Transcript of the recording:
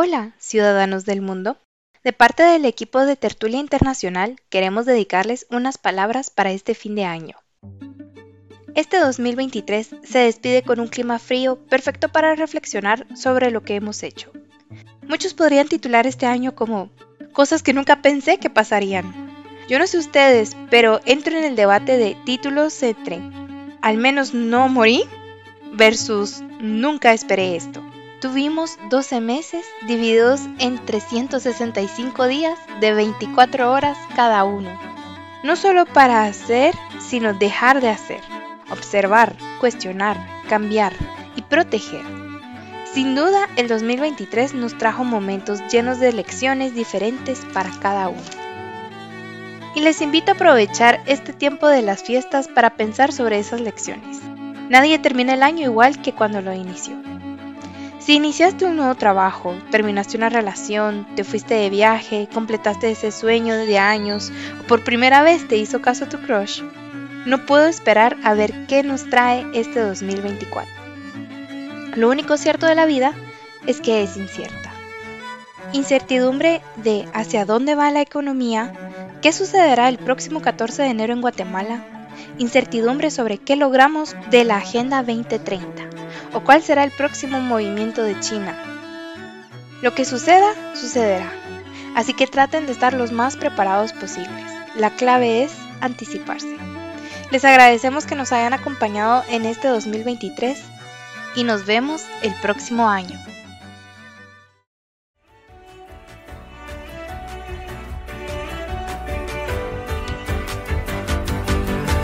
Hola, ciudadanos del mundo. De parte del equipo de Tertulia Internacional, queremos dedicarles unas palabras para este fin de año. Este 2023 se despide con un clima frío, perfecto para reflexionar sobre lo que hemos hecho. Muchos podrían titular este año como cosas que nunca pensé que pasarían. Yo no sé ustedes, pero entro en el debate de títulos entre al menos no morí versus nunca esperé esto. Tuvimos 12 meses divididos en 365 días de 24 horas cada uno. No solo para hacer, sino dejar de hacer, observar, cuestionar, cambiar y proteger. Sin duda, el 2023 nos trajo momentos llenos de lecciones diferentes para cada uno. Y les invito a aprovechar este tiempo de las fiestas para pensar sobre esas lecciones. Nadie termina el año igual que cuando lo inició. Si iniciaste un nuevo trabajo, terminaste una relación, te fuiste de viaje, completaste ese sueño de años o por primera vez te hizo caso tu crush, no puedo esperar a ver qué nos trae este 2024. Lo único cierto de la vida es que es incierta. Incertidumbre de hacia dónde va la economía, qué sucederá el próximo 14 de enero en Guatemala, incertidumbre sobre qué logramos de la Agenda 2030 o cuál será el próximo movimiento de China. Lo que suceda, sucederá. Así que traten de estar los más preparados posibles. La clave es anticiparse. Les agradecemos que nos hayan acompañado en este 2023 y nos vemos el próximo año.